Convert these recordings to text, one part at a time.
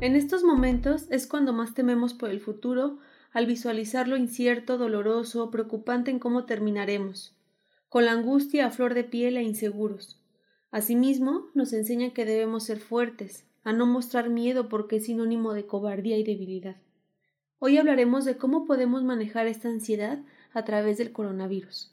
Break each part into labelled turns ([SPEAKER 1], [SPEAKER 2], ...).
[SPEAKER 1] En estos momentos es cuando más tememos por el futuro, al visualizar lo incierto, doloroso, preocupante en cómo terminaremos, con la angustia a flor de piel e inseguros. Asimismo, nos enseña que debemos ser fuertes, a no mostrar miedo porque es sinónimo de cobardía y debilidad. Hoy hablaremos de cómo podemos manejar esta ansiedad a través del coronavirus.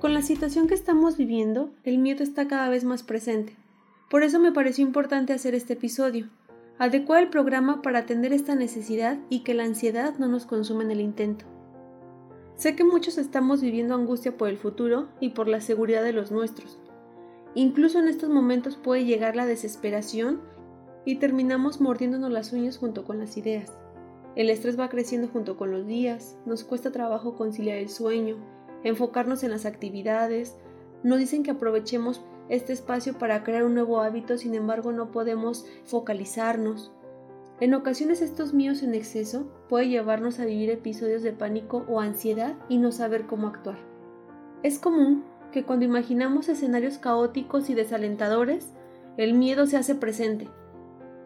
[SPEAKER 1] Con la situación que estamos viviendo, el miedo está cada vez más presente. Por eso me pareció importante hacer este episodio, adecuar el programa para atender esta necesidad y que la ansiedad no nos consuma en el intento. Sé que muchos estamos viviendo angustia por el futuro y por la seguridad de los nuestros. Incluso en estos momentos puede llegar la desesperación y terminamos mordiéndonos las uñas junto con las ideas. El estrés va creciendo junto con los días, nos cuesta trabajo conciliar el sueño, enfocarnos en las actividades, nos dicen que aprovechemos este espacio para crear un nuevo hábito, sin embargo no podemos focalizarnos. En ocasiones estos míos en exceso puede llevarnos a vivir episodios de pánico o ansiedad y no saber cómo actuar. Es común que cuando imaginamos escenarios caóticos y desalentadores, el miedo se hace presente.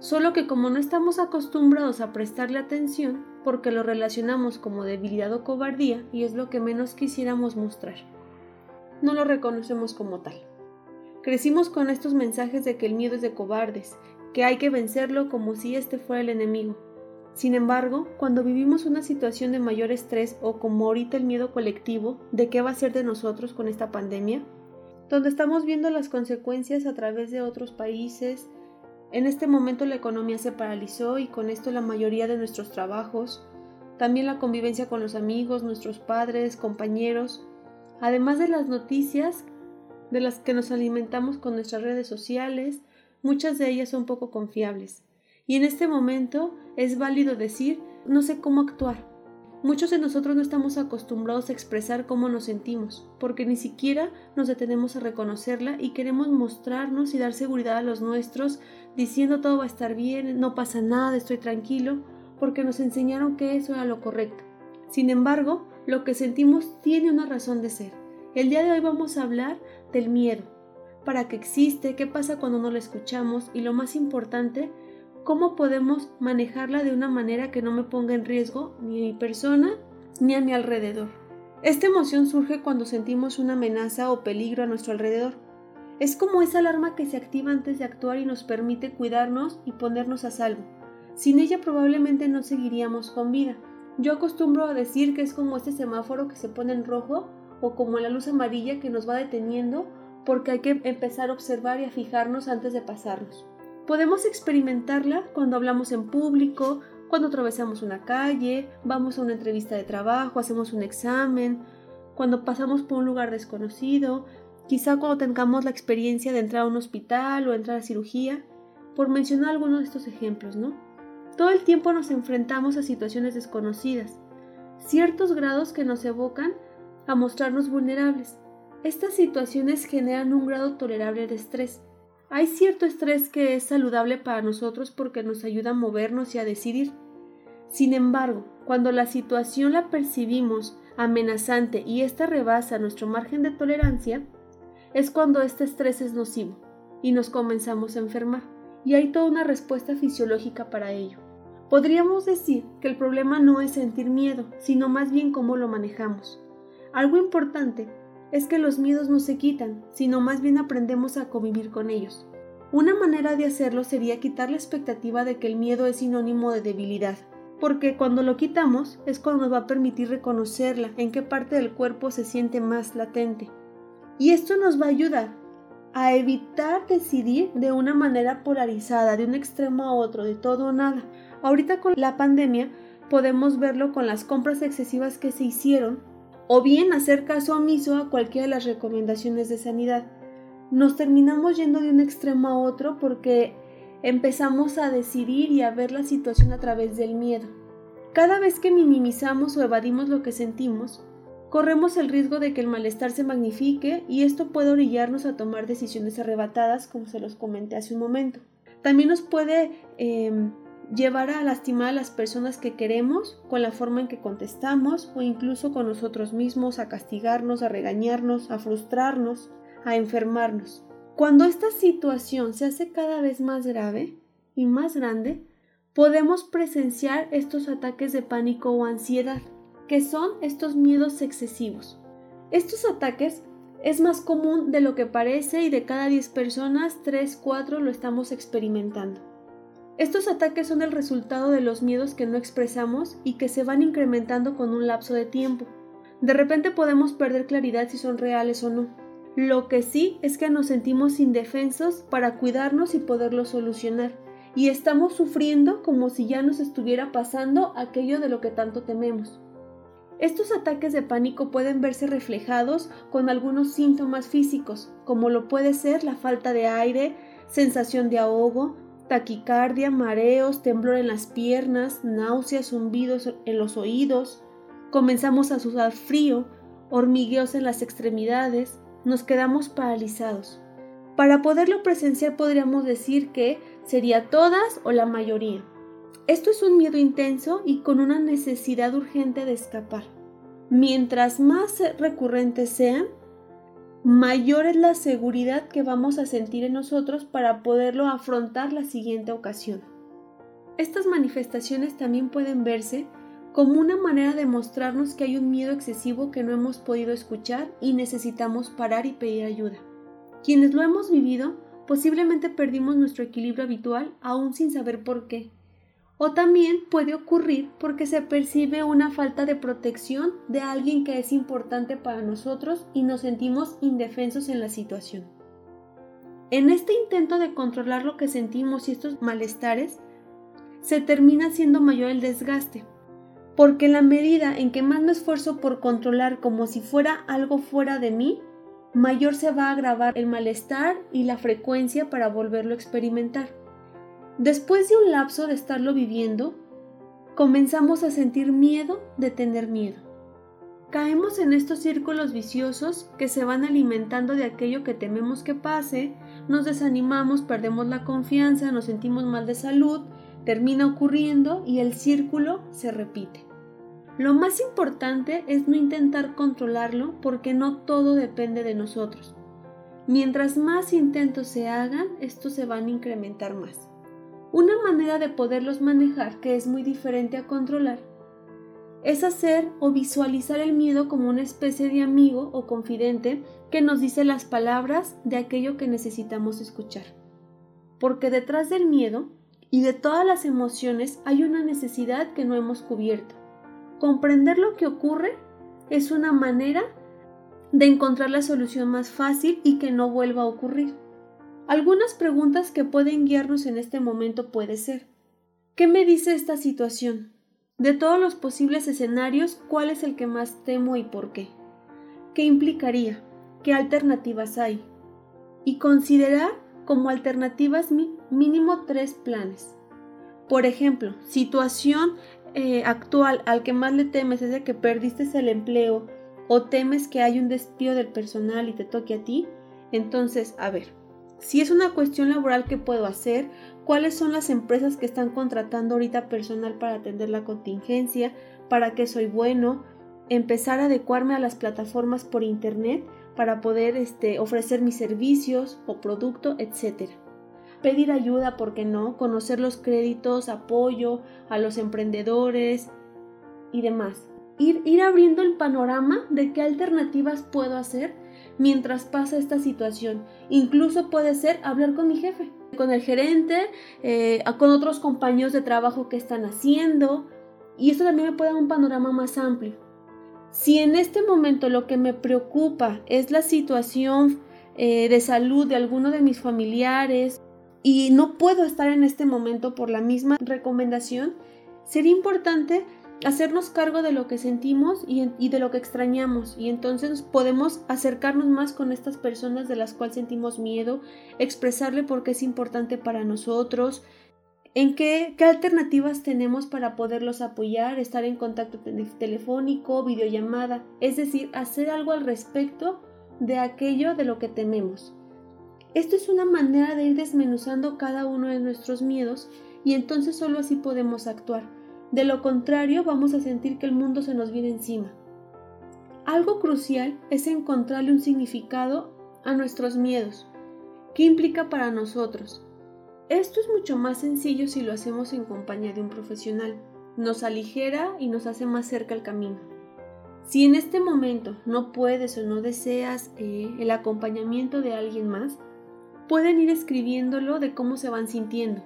[SPEAKER 1] Solo que como no estamos acostumbrados a prestarle atención, porque lo relacionamos como debilidad o cobardía y es lo que menos quisiéramos mostrar, no lo reconocemos como tal. Crecimos con estos mensajes de que el miedo es de cobardes, que hay que vencerlo como si este fuera el enemigo. Sin embargo, cuando vivimos una situación de mayor estrés o como ahorita el miedo colectivo de qué va a ser de nosotros con esta pandemia, donde estamos viendo las consecuencias a través de otros países, en este momento la economía se paralizó y con esto la mayoría de nuestros trabajos, también la convivencia con los amigos, nuestros padres, compañeros, además de las noticias de las que nos alimentamos con nuestras redes sociales, muchas de ellas son poco confiables. Y en este momento es válido decir, no sé cómo actuar. Muchos de nosotros no estamos acostumbrados a expresar cómo nos sentimos, porque ni siquiera nos detenemos a reconocerla y queremos mostrarnos y dar seguridad a los nuestros, diciendo todo va a estar bien, no pasa nada, estoy tranquilo, porque nos enseñaron que eso era lo correcto. Sin embargo, lo que sentimos tiene una razón de ser. El día de hoy vamos a hablar del miedo, para qué existe, qué pasa cuando no lo escuchamos y lo más importante, cómo podemos manejarla de una manera que no me ponga en riesgo ni a mi persona ni a mi alrededor. Esta emoción surge cuando sentimos una amenaza o peligro a nuestro alrededor. Es como esa alarma que se activa antes de actuar y nos permite cuidarnos y ponernos a salvo. Sin ella probablemente no seguiríamos con vida. Yo acostumbro a decir que es como este semáforo que se pone en rojo o como la luz amarilla que nos va deteniendo porque hay que empezar a observar y a fijarnos antes de pasarnos. Podemos experimentarla cuando hablamos en público, cuando atravesamos una calle, vamos a una entrevista de trabajo, hacemos un examen, cuando pasamos por un lugar desconocido, quizá cuando tengamos la experiencia de entrar a un hospital o entrar a cirugía, por mencionar algunos de estos ejemplos, ¿no? Todo el tiempo nos enfrentamos a situaciones desconocidas, ciertos grados que nos evocan a mostrarnos vulnerables. Estas situaciones generan un grado tolerable de estrés. Hay cierto estrés que es saludable para nosotros porque nos ayuda a movernos y a decidir. Sin embargo, cuando la situación la percibimos amenazante y ésta rebasa nuestro margen de tolerancia, es cuando este estrés es nocivo y nos comenzamos a enfermar. Y hay toda una respuesta fisiológica para ello. Podríamos decir que el problema no es sentir miedo, sino más bien cómo lo manejamos. Algo importante es que los miedos no se quitan, sino más bien aprendemos a convivir con ellos. Una manera de hacerlo sería quitar la expectativa de que el miedo es sinónimo de debilidad, porque cuando lo quitamos es cuando nos va a permitir reconocerla, en qué parte del cuerpo se siente más latente. Y esto nos va a ayudar a evitar decidir de una manera polarizada, de un extremo a otro, de todo o nada. Ahorita con la pandemia podemos verlo con las compras excesivas que se hicieron o bien hacer caso omiso a cualquiera de las recomendaciones de sanidad. Nos terminamos yendo de un extremo a otro porque empezamos a decidir y a ver la situación a través del miedo. Cada vez que minimizamos o evadimos lo que sentimos, corremos el riesgo de que el malestar se magnifique y esto puede orillarnos a tomar decisiones arrebatadas, como se los comenté hace un momento. También nos puede em, llevar a lastimar a las personas que queremos con la forma en que contestamos o incluso con nosotros mismos, a castigarnos, a regañarnos, a frustrarnos, a enfermarnos. Cuando esta situación se hace cada vez más grave y más grande, podemos presenciar estos ataques de pánico o ansiedad, que son estos miedos excesivos. Estos ataques es más común de lo que parece y de cada 10 personas, 3, 4 lo estamos experimentando. Estos ataques son el resultado de los miedos que no expresamos y que se van incrementando con un lapso de tiempo. De repente podemos perder claridad si son reales o no. Lo que sí es que nos sentimos indefensos para cuidarnos y poderlo solucionar, y estamos sufriendo como si ya nos estuviera pasando aquello de lo que tanto tememos. Estos ataques de pánico pueden verse reflejados con algunos síntomas físicos, como lo puede ser la falta de aire, sensación de ahogo, taquicardia, mareos, temblor en las piernas, náuseas, zumbidos en los oídos, comenzamos a sudar frío, hormigueos en las extremidades, nos quedamos paralizados. Para poderlo presenciar podríamos decir que sería todas o la mayoría. Esto es un miedo intenso y con una necesidad urgente de escapar. Mientras más recurrentes sean, mayor es la seguridad que vamos a sentir en nosotros para poderlo afrontar la siguiente ocasión. Estas manifestaciones también pueden verse como una manera de mostrarnos que hay un miedo excesivo que no hemos podido escuchar y necesitamos parar y pedir ayuda. Quienes lo hemos vivido, posiblemente perdimos nuestro equilibrio habitual aún sin saber por qué, o también puede ocurrir porque se percibe una falta de protección de alguien que es importante para nosotros y nos sentimos indefensos en la situación. En este intento de controlar lo que sentimos y estos malestares, se termina siendo mayor el desgaste, porque la medida en que más me esfuerzo por controlar como si fuera algo fuera de mí, mayor se va a agravar el malestar y la frecuencia para volverlo a experimentar. Después de un lapso de estarlo viviendo, comenzamos a sentir miedo de tener miedo. Caemos en estos círculos viciosos que se van alimentando de aquello que tememos que pase, nos desanimamos, perdemos la confianza, nos sentimos mal de salud, termina ocurriendo y el círculo se repite. Lo más importante es no intentar controlarlo porque no todo depende de nosotros. Mientras más intentos se hagan, estos se van a incrementar más. Una manera de poderlos manejar que es muy diferente a controlar es hacer o visualizar el miedo como una especie de amigo o confidente que nos dice las palabras de aquello que necesitamos escuchar. Porque detrás del miedo y de todas las emociones hay una necesidad que no hemos cubierto. Comprender lo que ocurre es una manera de encontrar la solución más fácil y que no vuelva a ocurrir. Algunas preguntas que pueden guiarnos en este momento puede ser ¿Qué me dice esta situación? De todos los posibles escenarios, ¿cuál es el que más temo y por qué? ¿Qué implicaría? ¿Qué alternativas hay? Y considerar como alternativas mínimo tres planes. Por ejemplo, situación eh, actual al que más le temes es de que perdiste el empleo o temes que hay un despido del personal y te toque a ti. Entonces, a ver, si es una cuestión laboral, ¿qué puedo hacer? ¿Cuáles son las empresas que están contratando ahorita personal para atender la contingencia? ¿Para qué soy bueno? Empezar a adecuarme a las plataformas por internet para poder este, ofrecer mis servicios o producto, etc. Pedir ayuda, ¿por qué no? Conocer los créditos, apoyo a los emprendedores y demás. Ir, ir abriendo el panorama de qué alternativas puedo hacer mientras pasa esta situación. Incluso puede ser hablar con mi jefe, con el gerente, eh, con otros compañeros de trabajo que están haciendo. Y esto también me puede dar un panorama más amplio. Si en este momento lo que me preocupa es la situación eh, de salud de alguno de mis familiares y no puedo estar en este momento por la misma recomendación, sería importante hacernos cargo de lo que sentimos y, de lo que extrañamos y entonces podemos acercarnos más con estas personas de las cuales sentimos miedo, expresarle por qué es importante para nosotros, en qué, qué alternativas tenemos para poderlos apoyar, estar en contacto telefónico, videollamada, es decir, hacer algo al respecto de aquello de lo que tememos. Esto es una manera de ir desmenuzando cada uno de nuestros miedos y entonces solo así podemos actuar. De lo contrario, vamos a sentir que el mundo se nos viene encima. Algo crucial es encontrarle un significado a nuestros miedos. ¿Qué implica para nosotros? Esto es mucho más sencillo si lo hacemos en compañía de un profesional. Nos aligera y nos hace más cerca el camino. Si en este momento no puedes o no deseas eh, el acompañamiento de alguien más, pueden ir escribiéndolo de cómo se van sintiendo,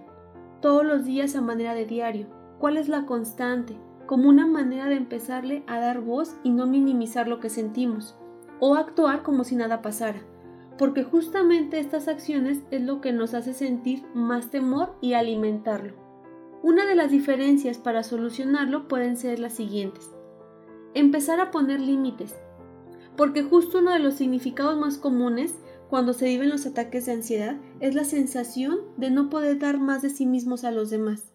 [SPEAKER 1] todos los días a manera de diario, cuál es la constante, como una manera de empezarle a dar voz y no minimizar lo que sentimos, o actuar como si nada pasara, porque justamente estas acciones es lo que nos hace sentir más temor y alimentarlo. Una de las diferencias para solucionarlo pueden ser las siguientes empezar a poner límites, porque justo uno de los significados más comunes cuando se viven los ataques de ansiedad es la sensación de no poder dar más de sí mismos a los demás.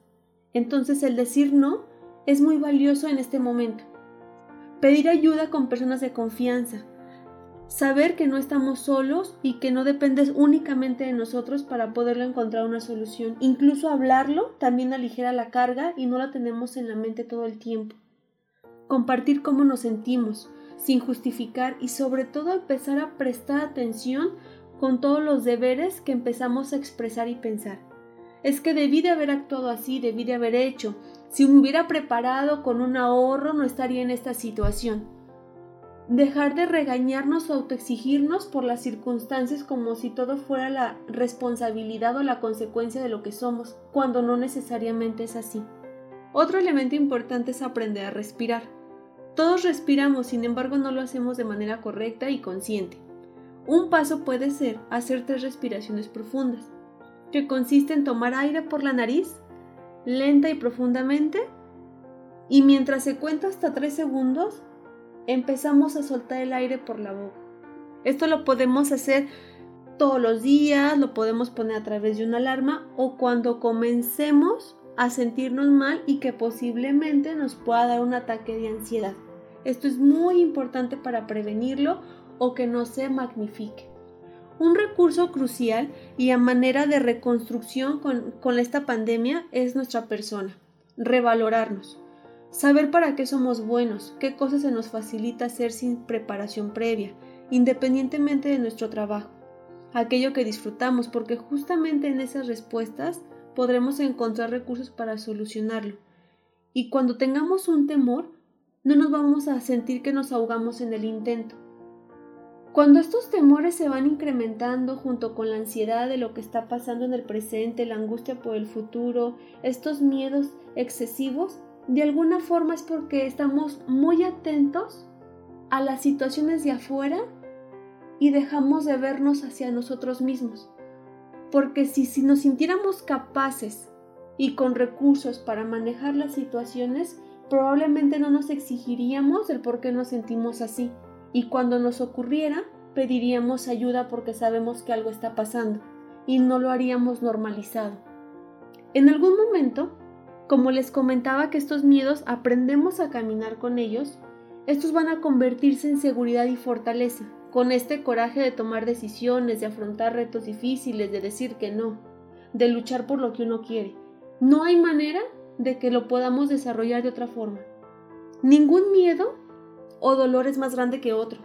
[SPEAKER 1] Entonces el decir no es muy valioso en este momento. Pedir ayuda con personas de confianza. Saber que no estamos solos y que no dependes únicamente de nosotros para poderlo encontrar una solución. Incluso hablarlo también aligera la carga y no la tenemos en la mente todo el tiempo compartir cómo nos sentimos, sin justificar y sobre todo empezar a prestar atención con todos los deberes que empezamos a expresar y pensar. Es que debí de haber actuado así, debí de haber hecho. Si me hubiera preparado con un ahorro no estaría en esta situación. Dejar de regañarnos o autoexigirnos por las circunstancias como si todo fuera la responsabilidad o la consecuencia de lo que somos, cuando no necesariamente es así. Otro elemento importante es aprender a respirar. Todos respiramos, sin embargo no lo hacemos de manera correcta y consciente. Un paso puede ser hacer tres respiraciones profundas, que consiste en tomar aire por la nariz, lenta y profundamente, y mientras se cuenta hasta tres segundos, empezamos a soltar el aire por la boca. Esto lo podemos hacer todos los días, lo podemos poner a través de una alarma o cuando comencemos a sentirnos mal y que posiblemente nos pueda dar un ataque de ansiedad. Esto es muy importante para prevenirlo o que no se magnifique. Un recurso crucial y a manera de reconstrucción con, esta pandemia es nuestra persona, revalorarnos, saber para qué somos buenos, qué cosas se nos facilita hacer sin preparación previa, independientemente de nuestro trabajo, aquello que disfrutamos, porque justamente en esas respuestas podremos encontrar recursos para solucionarlo. Y cuando tengamos un temor, no nos vamos a sentir que nos ahogamos en el intento. Cuando estos temores se van incrementando junto con la ansiedad de lo que está pasando en el presente, la angustia por el futuro, estos miedos excesivos, de alguna forma es porque estamos muy atentos a las situaciones de afuera y dejamos de vernos hacia nosotros mismos porque si, si nos sintiéramos capaces y con recursos para manejar las situaciones, probablemente no nos exigiríamos el por qué nos sentimos así. Y cuando nos ocurriera, pediríamos ayuda porque sabemos que algo está pasando y no lo haríamos normalizado. En algún momento, como les comentaba que estos miedos aprendemos a caminar con ellos, estos van a convertirse en seguridad y fortaleza, con este coraje de tomar decisiones, de afrontar retos difíciles, de decir que no, de luchar por lo que uno quiere. No hay manera de que lo podamos desarrollar de otra forma. Ningún miedo o dolor es más grande que otro.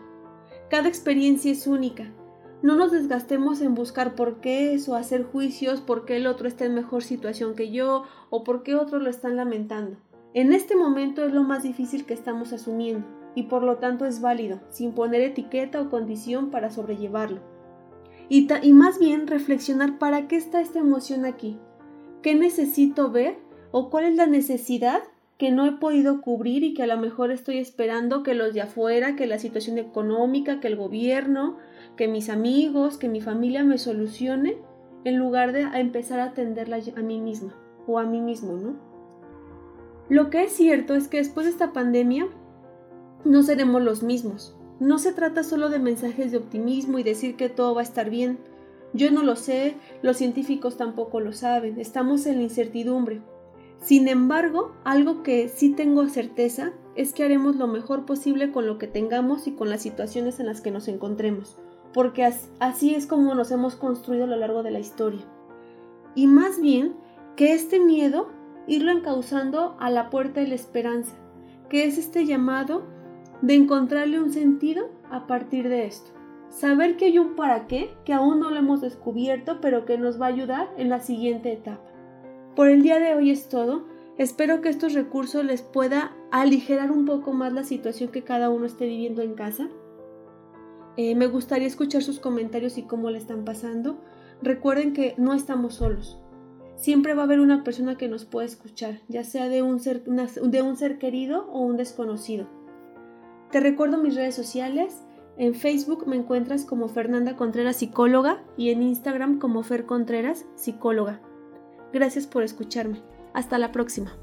[SPEAKER 1] Cada experiencia es única. No nos desgastemos en buscar por qué o hacer juicios por qué el otro está en mejor situación que yo o por qué otros lo están lamentando. En este momento es lo más difícil que estamos asumiendo y por lo tanto es válido, sin poner etiqueta o condición para sobrellevarlo. Y, y más bien reflexionar para qué está esta emoción aquí, qué necesito ver o cuál es la necesidad que no he podido cubrir y que a lo mejor estoy esperando que los de afuera, que la situación económica, que el gobierno, que mis amigos, que mi familia me solucione, en lugar de empezar a atenderla a mí misma o a mí mismo, ¿no? Lo que es cierto es que después de esta pandemia no seremos los mismos. No se trata solo de mensajes de optimismo y decir que todo va a estar bien. Yo no lo sé, los científicos tampoco lo saben, estamos en la incertidumbre. Sin embargo, algo que sí tengo certeza es que haremos lo mejor posible con lo que tengamos y con las situaciones en las que nos encontremos, porque así es como nos hemos construido a lo largo de la historia. Y más bien, que este miedo irlo encauzando a la puerta de la esperanza, que es este llamado de encontrarle un sentido a partir de esto. Saber que hay un para qué que aún no lo hemos descubierto, pero que nos va a ayudar en la siguiente etapa. Por el día de hoy es todo. Espero que estos recursos les pueda aligerar un poco más la situación que cada uno esté viviendo en casa. Eh, me gustaría escuchar sus comentarios y cómo le están pasando. Recuerden que no estamos solos. Siempre va a haber una persona que nos puede escuchar, ya sea de un ser, de un ser querido o un desconocido. Te recuerdo mis redes sociales. En Facebook me encuentras como Fernanda Contreras Psicóloga y en Instagram como Fer Contreras Psicóloga. Gracias por escucharme. Hasta la próxima.